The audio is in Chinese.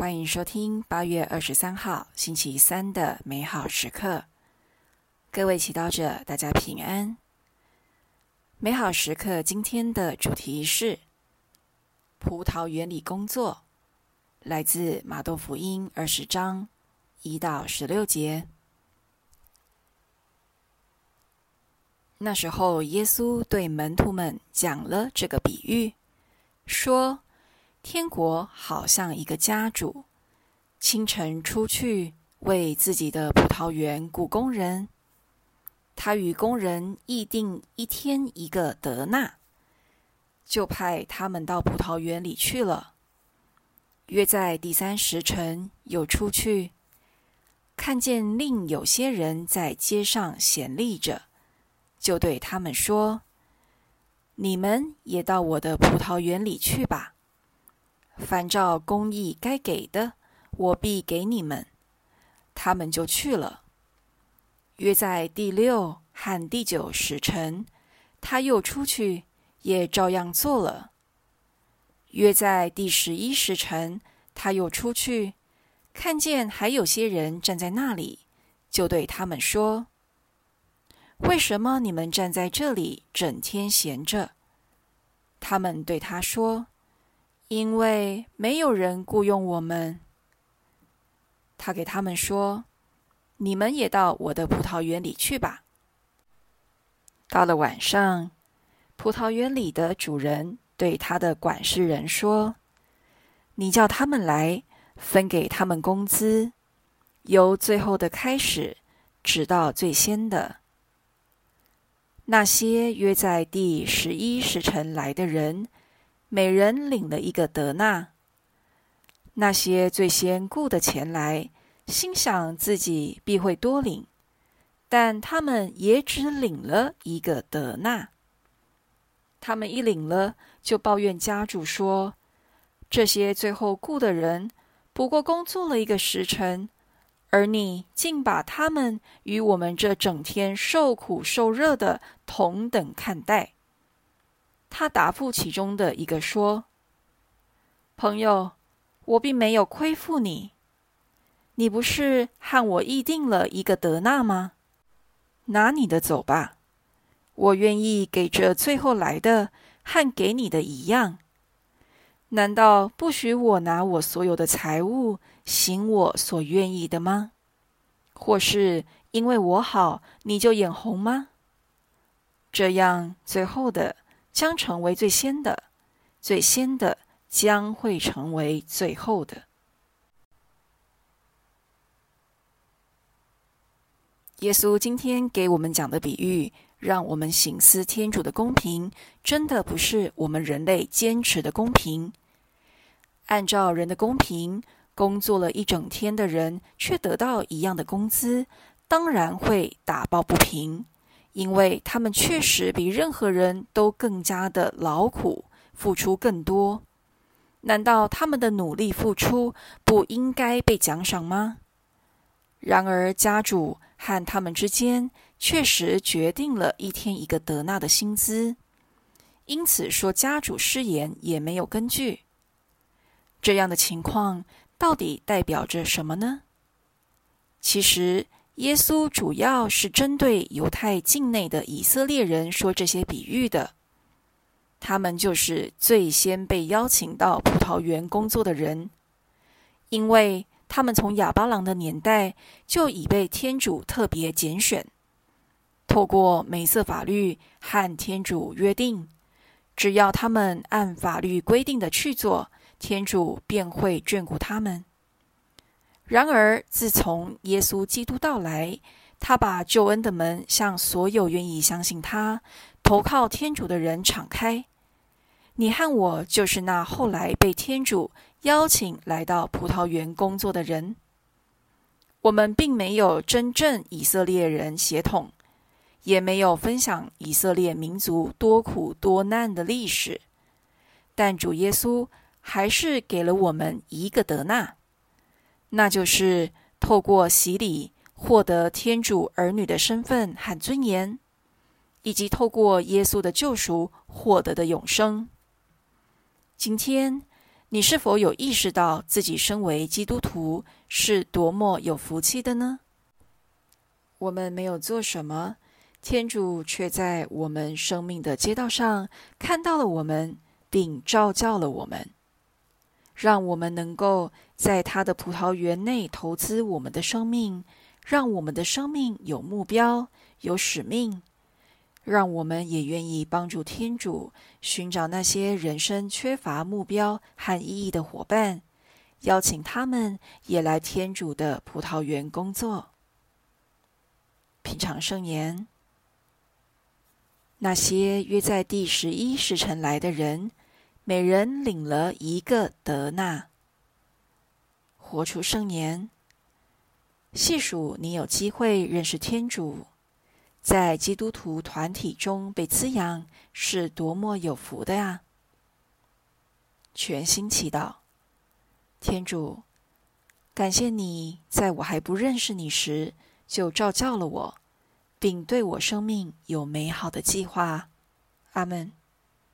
欢迎收听八月二十三号星期三的美好时刻。各位祈祷者，大家平安。美好时刻今天的主题是葡萄园里工作，来自马窦福音二十章一到十六节。那时候，耶稣对门徒们讲了这个比喻，说。天国好像一个家主，清晨出去为自己的葡萄园雇工人。他与工人议定一天一个德纳，就派他们到葡萄园里去了。约在第三时辰，又出去，看见另有些人在街上闲立着，就对他们说：“你们也到我的葡萄园里去吧。”凡照公义该给的，我必给你们。他们就去了。约在第六和第九时辰，他又出去，也照样做了。约在第十一时辰，他又出去，看见还有些人站在那里，就对他们说：“为什么你们站在这里，整天闲着？”他们对他说。因为没有人雇佣我们，他给他们说：“你们也到我的葡萄园里去吧。”到了晚上，葡萄园里的主人对他的管事人说：“你叫他们来，分给他们工资，由最后的开始，直到最先的。”那些约在第十一时辰来的人。每人领了一个德纳。那些最先雇的前来，心想自己必会多领，但他们也只领了一个德纳。他们一领了，就抱怨家主说：“这些最后雇的人，不过工作了一个时辰，而你竟把他们与我们这整天受苦受热的同等看待。”他答复其中的一个说：“朋友，我并没有亏负你。你不是和我议定了一个德纳吗？拿你的走吧，我愿意给这最后来的和给你的一样。难道不许我拿我所有的财物行我所愿意的吗？或是因为我好，你就眼红吗？这样最后的。”将成为最先的，最先的将会成为最后的。耶稣今天给我们讲的比喻，让我们省思天主的公平，真的不是我们人类坚持的公平。按照人的公平，工作了一整天的人却得到一样的工资，当然会打抱不平。因为他们确实比任何人都更加的劳苦，付出更多。难道他们的努力付出不应该被奖赏吗？然而，家主和他们之间确实决定了一天一个德纳的薪资，因此说家主失言也没有根据。这样的情况到底代表着什么呢？其实。耶稣主要是针对犹太境内的以色列人说这些比喻的，他们就是最先被邀请到葡萄园工作的人，因为他们从亚巴郎的年代就已被天主特别拣选，透过梅瑟法律和天主约定，只要他们按法律规定的去做，天主便会眷顾他们。然而，自从耶稣基督到来，他把救恩的门向所有愿意相信他、投靠天主的人敞开。你和我就是那后来被天主邀请来到葡萄园工作的人。我们并没有真正以色列人血统，也没有分享以色列民族多苦多难的历史，但主耶稣还是给了我们一个德纳。那就是透过洗礼获得天主儿女的身份和尊严，以及透过耶稣的救赎获得的永生。今天你是否有意识到自己身为基督徒是多么有福气的呢？我们没有做什么，天主却在我们生命的街道上看到了我们，并召叫了我们，让我们能够在他的葡萄园内投资我们的生命，让我们的生命有目标、有使命，让我们也愿意帮助天主寻找那些人生缺乏目标和意义的伙伴，邀请他们也来天主的葡萄园工作。品尝圣言。那些约在第十一时辰来的人，每人领了一个德纳。活出圣言。细数你有机会认识天主，在基督徒团体中被滋养，是多么有福的呀！全心祈祷，天主，感谢你在我还不认识你时，就召叫了我，并对我生命有美好的计划。阿门。